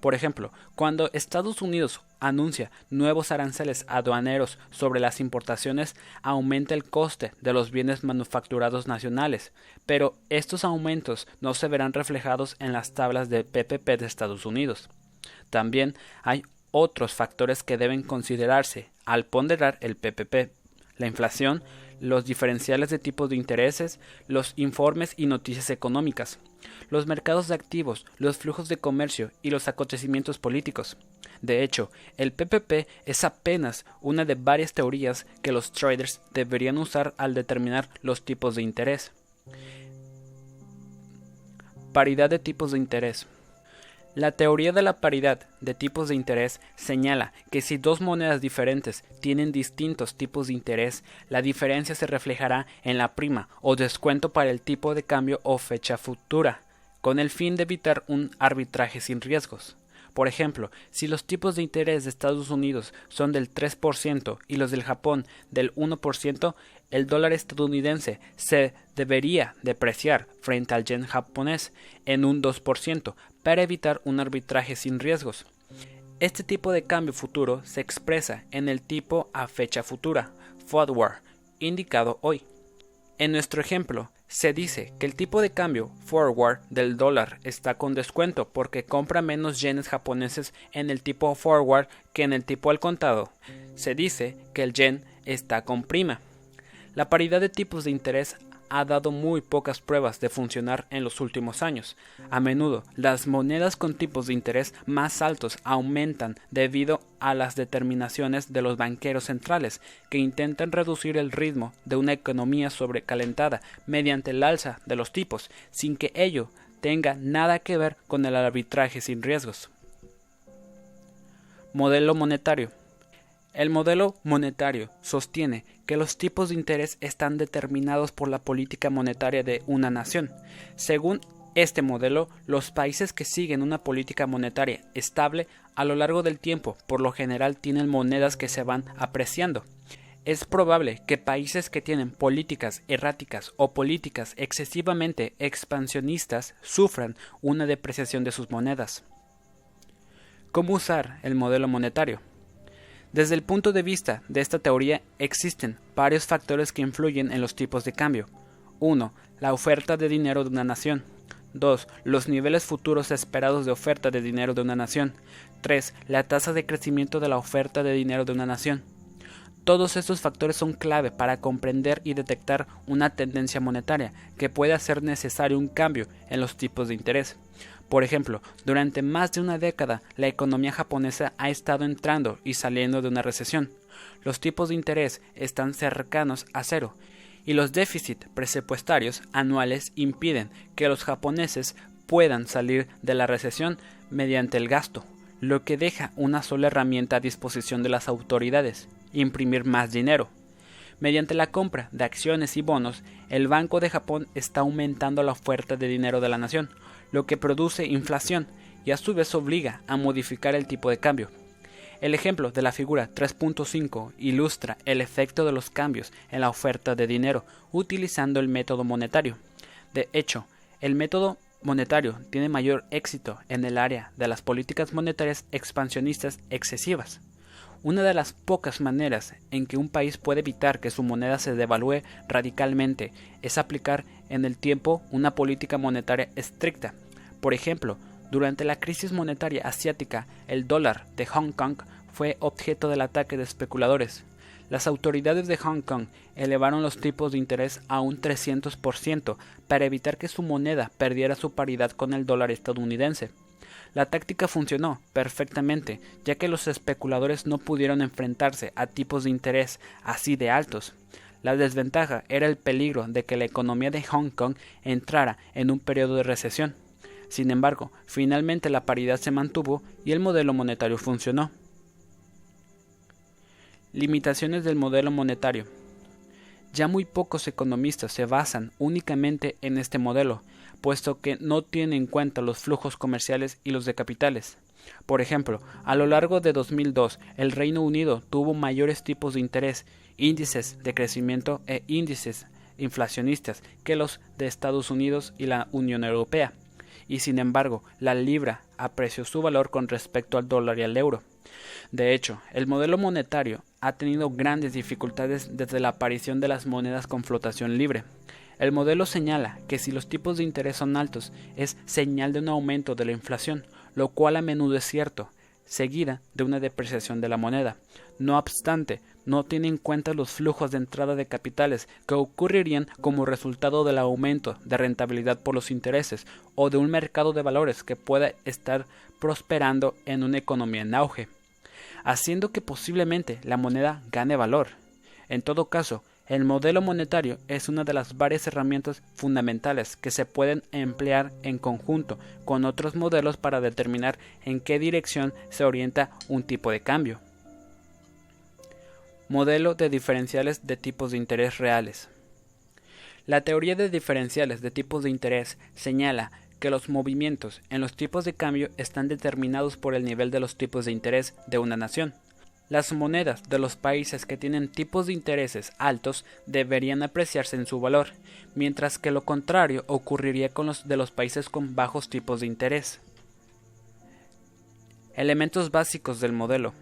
Por ejemplo, cuando Estados Unidos anuncia nuevos aranceles aduaneros sobre las importaciones, aumenta el coste de los bienes manufacturados nacionales, pero estos aumentos no se verán reflejados en las tablas de PPP de Estados Unidos. También hay otros factores que deben considerarse al ponderar el PPP, la inflación, los diferenciales de tipos de intereses, los informes y noticias económicas, los mercados de activos, los flujos de comercio y los acontecimientos políticos. De hecho, el PPP es apenas una de varias teorías que los traders deberían usar al determinar los tipos de interés. Paridad de tipos de interés. La teoría de la paridad de tipos de interés señala que si dos monedas diferentes tienen distintos tipos de interés, la diferencia se reflejará en la prima o descuento para el tipo de cambio o fecha futura, con el fin de evitar un arbitraje sin riesgos. Por ejemplo, si los tipos de interés de Estados Unidos son del 3% y los del Japón del 1%, el dólar estadounidense se debería depreciar frente al yen japonés en un 2% para evitar un arbitraje sin riesgos. Este tipo de cambio futuro se expresa en el tipo a fecha futura, forward, indicado hoy. En nuestro ejemplo, se dice que el tipo de cambio forward del dólar está con descuento porque compra menos yenes japoneses en el tipo forward que en el tipo al contado. Se dice que el yen está con prima. La paridad de tipos de interés ha dado muy pocas pruebas de funcionar en los últimos años. A menudo, las monedas con tipos de interés más altos aumentan debido a las determinaciones de los banqueros centrales, que intentan reducir el ritmo de una economía sobrecalentada mediante el alza de los tipos, sin que ello tenga nada que ver con el arbitraje sin riesgos. Modelo monetario. El modelo monetario sostiene que los tipos de interés están determinados por la política monetaria de una nación. Según este modelo, los países que siguen una política monetaria estable a lo largo del tiempo por lo general tienen monedas que se van apreciando. Es probable que países que tienen políticas erráticas o políticas excesivamente expansionistas sufran una depreciación de sus monedas. ¿Cómo usar el modelo monetario? Desde el punto de vista de esta teoría existen varios factores que influyen en los tipos de cambio. 1. La oferta de dinero de una nación. 2. Los niveles futuros esperados de oferta de dinero de una nación. 3. La tasa de crecimiento de la oferta de dinero de una nación. Todos estos factores son clave para comprender y detectar una tendencia monetaria que puede hacer necesario un cambio en los tipos de interés. Por ejemplo, durante más de una década la economía japonesa ha estado entrando y saliendo de una recesión. Los tipos de interés están cercanos a cero y los déficits presupuestarios anuales impiden que los japoneses puedan salir de la recesión mediante el gasto, lo que deja una sola herramienta a disposición de las autoridades, imprimir más dinero. Mediante la compra de acciones y bonos, el Banco de Japón está aumentando la oferta de dinero de la nación, lo que produce inflación y a su vez obliga a modificar el tipo de cambio. El ejemplo de la figura 3.5 ilustra el efecto de los cambios en la oferta de dinero utilizando el método monetario. De hecho, el método monetario tiene mayor éxito en el área de las políticas monetarias expansionistas excesivas. Una de las pocas maneras en que un país puede evitar que su moneda se devalúe radicalmente es aplicar en el tiempo una política monetaria estricta. Por ejemplo, durante la crisis monetaria asiática, el dólar de Hong Kong fue objeto del ataque de especuladores. Las autoridades de Hong Kong elevaron los tipos de interés a un 300% para evitar que su moneda perdiera su paridad con el dólar estadounidense. La táctica funcionó perfectamente, ya que los especuladores no pudieron enfrentarse a tipos de interés así de altos. La desventaja era el peligro de que la economía de Hong Kong entrara en un periodo de recesión. Sin embargo, finalmente la paridad se mantuvo y el modelo monetario funcionó. Limitaciones del modelo monetario. Ya muy pocos economistas se basan únicamente en este modelo, puesto que no tiene en cuenta los flujos comerciales y los de capitales. Por ejemplo, a lo largo de 2002, el Reino Unido tuvo mayores tipos de interés, índices de crecimiento e índices inflacionistas que los de Estados Unidos y la Unión Europea, y sin embargo, la libra apreció su valor con respecto al dólar y al euro. De hecho, el modelo monetario ha tenido grandes dificultades desde la aparición de las monedas con flotación libre. El modelo señala que si los tipos de interés son altos es señal de un aumento de la inflación, lo cual a menudo es cierto, seguida de una depreciación de la moneda. No obstante, no tiene en cuenta los flujos de entrada de capitales que ocurrirían como resultado del aumento de rentabilidad por los intereses o de un mercado de valores que pueda estar prosperando en una economía en auge, haciendo que posiblemente la moneda gane valor. En todo caso, el modelo monetario es una de las varias herramientas fundamentales que se pueden emplear en conjunto con otros modelos para determinar en qué dirección se orienta un tipo de cambio. Modelo de diferenciales de tipos de interés reales. La teoría de diferenciales de tipos de interés señala que los movimientos en los tipos de cambio están determinados por el nivel de los tipos de interés de una nación. Las monedas de los países que tienen tipos de intereses altos deberían apreciarse en su valor, mientras que lo contrario ocurriría con los de los países con bajos tipos de interés. Elementos básicos del modelo.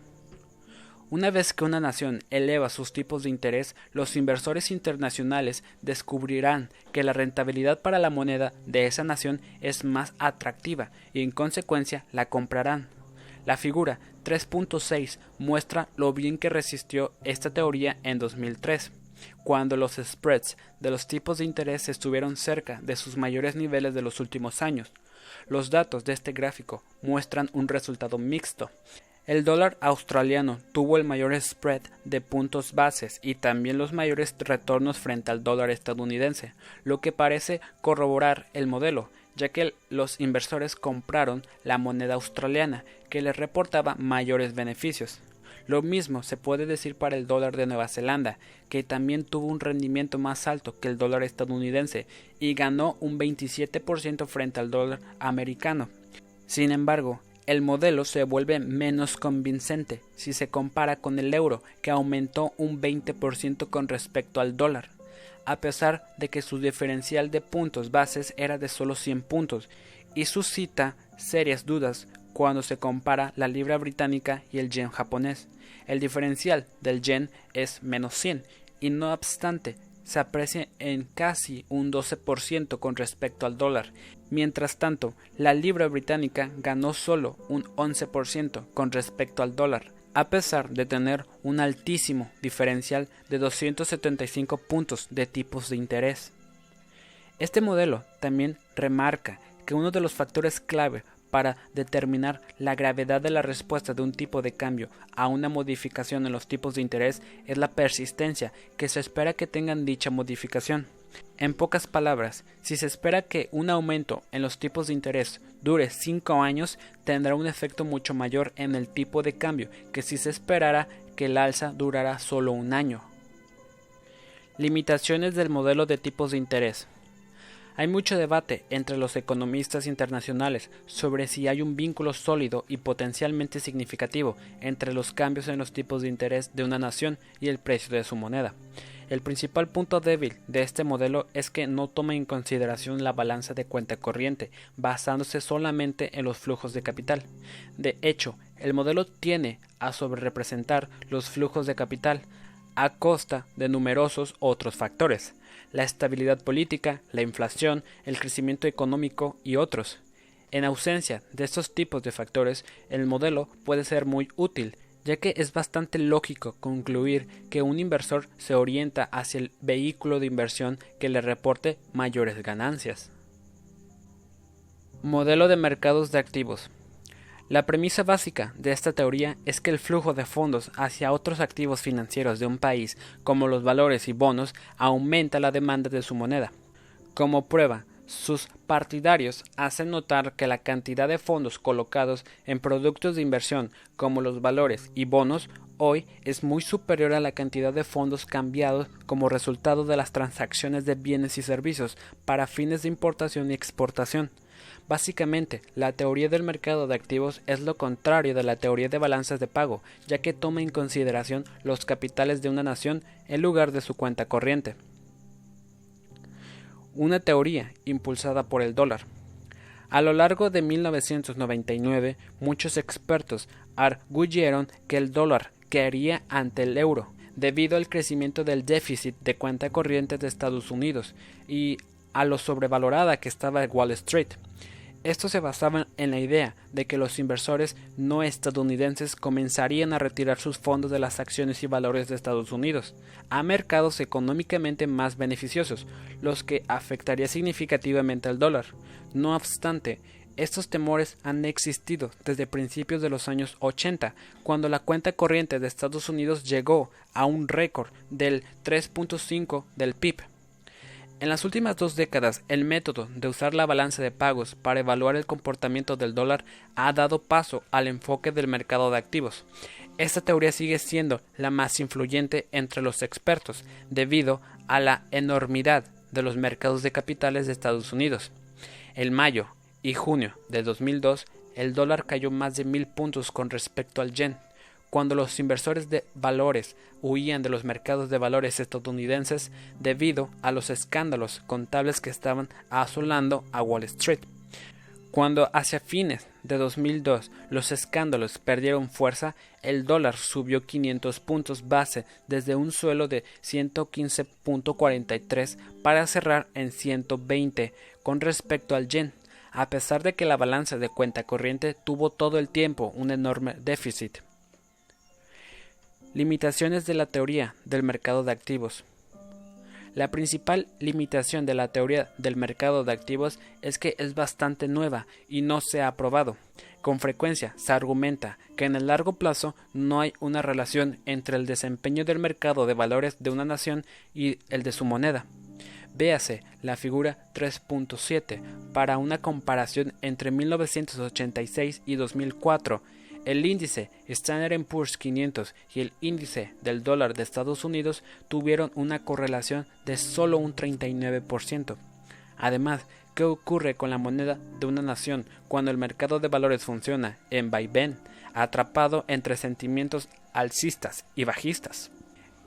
Una vez que una nación eleva sus tipos de interés, los inversores internacionales descubrirán que la rentabilidad para la moneda de esa nación es más atractiva y en consecuencia la comprarán. La figura 3.6 muestra lo bien que resistió esta teoría en 2003, cuando los spreads de los tipos de interés estuvieron cerca de sus mayores niveles de los últimos años. Los datos de este gráfico muestran un resultado mixto. El dólar australiano tuvo el mayor spread de puntos bases y también los mayores retornos frente al dólar estadounidense, lo que parece corroborar el modelo, ya que los inversores compraron la moneda australiana, que les reportaba mayores beneficios. Lo mismo se puede decir para el dólar de Nueva Zelanda, que también tuvo un rendimiento más alto que el dólar estadounidense y ganó un 27% frente al dólar americano. Sin embargo, el modelo se vuelve menos convincente si se compara con el euro, que aumentó un 20% con respecto al dólar a pesar de que su diferencial de puntos bases era de solo 100 puntos, y suscita serias dudas cuando se compara la libra británica y el yen japonés. El diferencial del yen es menos 100, y no obstante, se aprecia en casi un 12% con respecto al dólar. Mientras tanto, la libra británica ganó solo un 11% con respecto al dólar a pesar de tener un altísimo diferencial de 275 puntos de tipos de interés. Este modelo también remarca que uno de los factores clave para determinar la gravedad de la respuesta de un tipo de cambio a una modificación en los tipos de interés es la persistencia que se espera que tengan dicha modificación. En pocas palabras, si se espera que un aumento en los tipos de interés dure 5 años, tendrá un efecto mucho mayor en el tipo de cambio que si se esperara que el alza durara solo un año. Limitaciones del modelo de tipos de interés. Hay mucho debate entre los economistas internacionales sobre si hay un vínculo sólido y potencialmente significativo entre los cambios en los tipos de interés de una nación y el precio de su moneda. El principal punto débil de este modelo es que no toma en consideración la balanza de cuenta corriente, basándose solamente en los flujos de capital. De hecho, el modelo tiene a sobrerepresentar los flujos de capital a costa de numerosos otros factores, la estabilidad política, la inflación, el crecimiento económico y otros. En ausencia de estos tipos de factores, el modelo puede ser muy útil ya que es bastante lógico concluir que un inversor se orienta hacia el vehículo de inversión que le reporte mayores ganancias. Modelo de mercados de activos. La premisa básica de esta teoría es que el flujo de fondos hacia otros activos financieros de un país, como los valores y bonos, aumenta la demanda de su moneda. Como prueba, Sus partidarios hacen notar que la cantidad de fondos colocados en productos de inversión como los valores y bonos hoy es muy superior a la cantidad de fondos cambiados como resultado de las transacciones de bienes y servicios para fines de importación y exportación. Básicamente, la teoría del mercado de activos es lo contrario de la teoría de balanzas de pago, ya que toma en consideración los capitales de una nación en lugar de su cuenta corriente una teoría impulsada por el dólar. A lo largo de 1999, muchos expertos arguyeron que el dólar caería ante el euro debido al crecimiento del déficit de cuenta corriente de Estados Unidos y a lo sobrevalorada que estaba Wall Street. Esto se basaba en la idea de que los inversores no estadounidenses comenzarían a retirar sus fondos de las acciones y valores de Estados Unidos a mercados económicamente más beneficiosos, los que afectaría significativamente al dólar. No obstante, estos temores han existido desde principios de los años 80, cuando la cuenta corriente de Estados Unidos llegó a un récord del 3.5 del PIB en las últimas dos décadas, el método de usar la balanza de pagos para evaluar el comportamiento del dólar ha dado paso al enfoque del mercado de activos. Esta teoría sigue siendo la más influyente entre los expertos debido a la enormidad de los mercados de capitales de Estados Unidos. En mayo y junio de 2002, el dólar cayó más de mil puntos con respecto al yen, cuando los inversores de valores huían de los mercados de valores estadounidenses debido a los escándalos contables que estaban asolando a Wall Street. Cuando hacia fines de 2002 los escándalos perdieron fuerza, el dólar subió 500 puntos base desde un suelo de 115.43 para cerrar en 120 con respecto al yen, a pesar de que la balanza de cuenta corriente tuvo todo el tiempo un enorme déficit. Limitaciones de la teoría del mercado de activos. La principal limitación de la teoría del mercado de activos es que es bastante nueva y no se ha probado. Con frecuencia se argumenta que en el largo plazo no hay una relación entre el desempeño del mercado de valores de una nación y el de su moneda. Véase la figura 3.7 para una comparación entre 1986 y 2004 el índice Standard Poor's 500 y el índice del dólar de Estados Unidos tuvieron una correlación de solo un 39%. Además, ¿qué ocurre con la moneda de una nación cuando el mercado de valores funciona en vaivén, atrapado entre sentimientos alcistas y bajistas?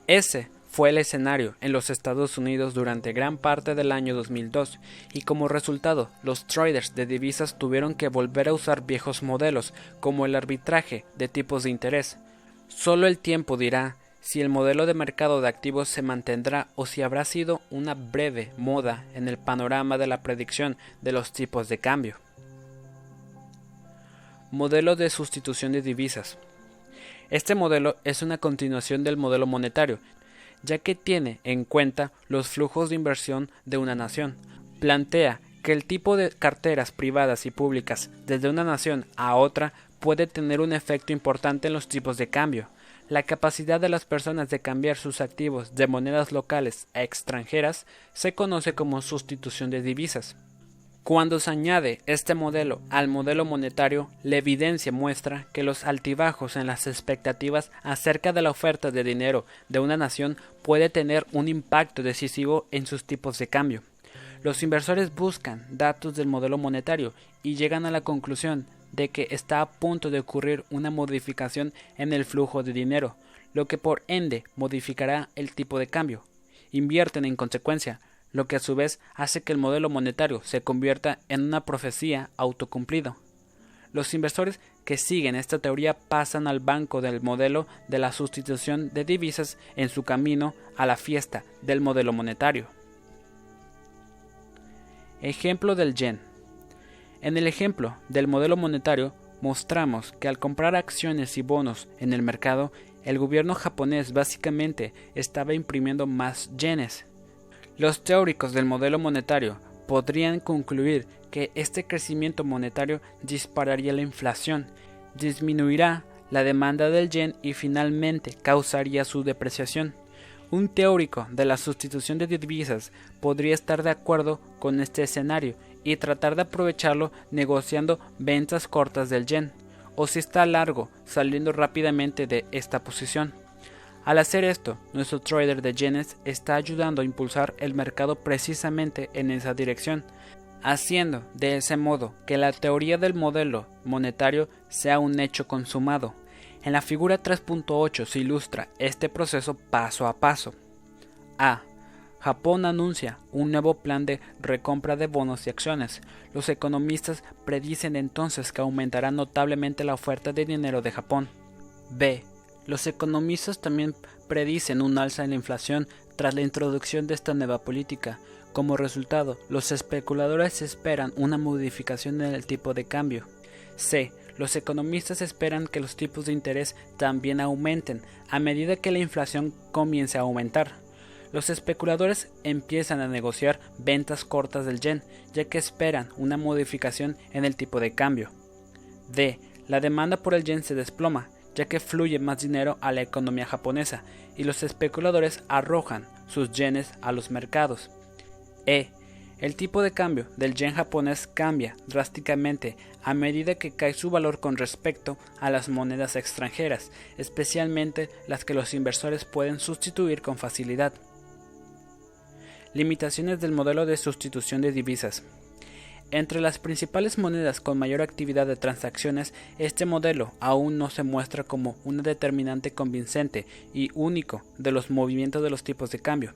Ese fue el escenario en los Estados Unidos durante gran parte del año 2002 y como resultado los traders de divisas tuvieron que volver a usar viejos modelos como el arbitraje de tipos de interés. Solo el tiempo dirá si el modelo de mercado de activos se mantendrá o si habrá sido una breve moda en el panorama de la predicción de los tipos de cambio. Modelo de sustitución de divisas. Este modelo es una continuación del modelo monetario, ya que tiene en cuenta los flujos de inversión de una nación. Plantea que el tipo de carteras privadas y públicas desde una nación a otra puede tener un efecto importante en los tipos de cambio. La capacidad de las personas de cambiar sus activos de monedas locales a extranjeras se conoce como sustitución de divisas. Cuando se añade este modelo al modelo monetario, la evidencia muestra que los altibajos en las expectativas acerca de la oferta de dinero de una nación puede tener un impacto decisivo en sus tipos de cambio. Los inversores buscan datos del modelo monetario y llegan a la conclusión de que está a punto de ocurrir una modificación en el flujo de dinero, lo que por ende modificará el tipo de cambio. Invierten en consecuencia, lo que a su vez hace que el modelo monetario se convierta en una profecía autocumplido. Los inversores que siguen esta teoría pasan al banco del modelo de la sustitución de divisas en su camino a la fiesta del modelo monetario. Ejemplo del yen. En el ejemplo del modelo monetario mostramos que al comprar acciones y bonos en el mercado, el gobierno japonés básicamente estaba imprimiendo más yenes los teóricos del modelo monetario podrían concluir que este crecimiento monetario dispararía la inflación, disminuirá la demanda del yen y finalmente causaría su depreciación. Un teórico de la sustitución de divisas podría estar de acuerdo con este escenario y tratar de aprovecharlo negociando ventas cortas del yen, o si está largo, saliendo rápidamente de esta posición. Al hacer esto, nuestro trader de yenes está ayudando a impulsar el mercado precisamente en esa dirección, haciendo de ese modo que la teoría del modelo monetario sea un hecho consumado. En la figura 3.8 se ilustra este proceso paso a paso. A. Japón anuncia un nuevo plan de recompra de bonos y acciones. Los economistas predicen entonces que aumentará notablemente la oferta de dinero de Japón. B. Los economistas también predicen un alza en la inflación tras la introducción de esta nueva política. Como resultado, los especuladores esperan una modificación en el tipo de cambio. C. Los economistas esperan que los tipos de interés también aumenten a medida que la inflación comience a aumentar. Los especuladores empiezan a negociar ventas cortas del yen, ya que esperan una modificación en el tipo de cambio. D. La demanda por el yen se desploma, ya que fluye más dinero a la economía japonesa y los especuladores arrojan sus yenes a los mercados. E. El tipo de cambio del yen japonés cambia drásticamente a medida que cae su valor con respecto a las monedas extranjeras, especialmente las que los inversores pueden sustituir con facilidad. Limitaciones del modelo de sustitución de divisas. Entre las principales monedas con mayor actividad de transacciones, este modelo aún no se muestra como una determinante convincente y único de los movimientos de los tipos de cambio.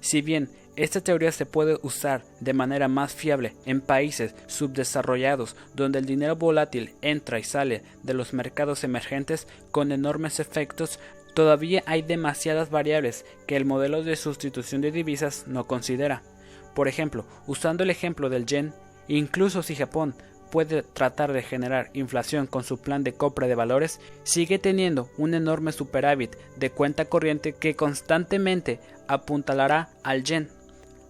Si bien esta teoría se puede usar de manera más fiable en países subdesarrollados donde el dinero volátil entra y sale de los mercados emergentes con enormes efectos Todavía hay demasiadas variables que el modelo de sustitución de divisas no considera. Por ejemplo, usando el ejemplo del yen, incluso si Japón puede tratar de generar inflación con su plan de compra de valores, sigue teniendo un enorme superávit de cuenta corriente que constantemente apuntalará al yen.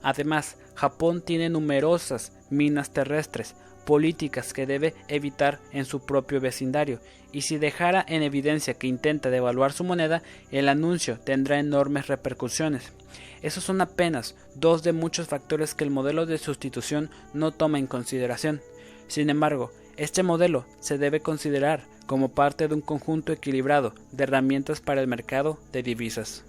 Además, Japón tiene numerosas minas terrestres, políticas que debe evitar en su propio vecindario, y si dejara en evidencia que intenta devaluar su moneda, el anuncio tendrá enormes repercusiones. Esos son apenas dos de muchos factores que el modelo de sustitución no toma en consideración. Sin embargo, este modelo se debe considerar como parte de un conjunto equilibrado de herramientas para el mercado de divisas.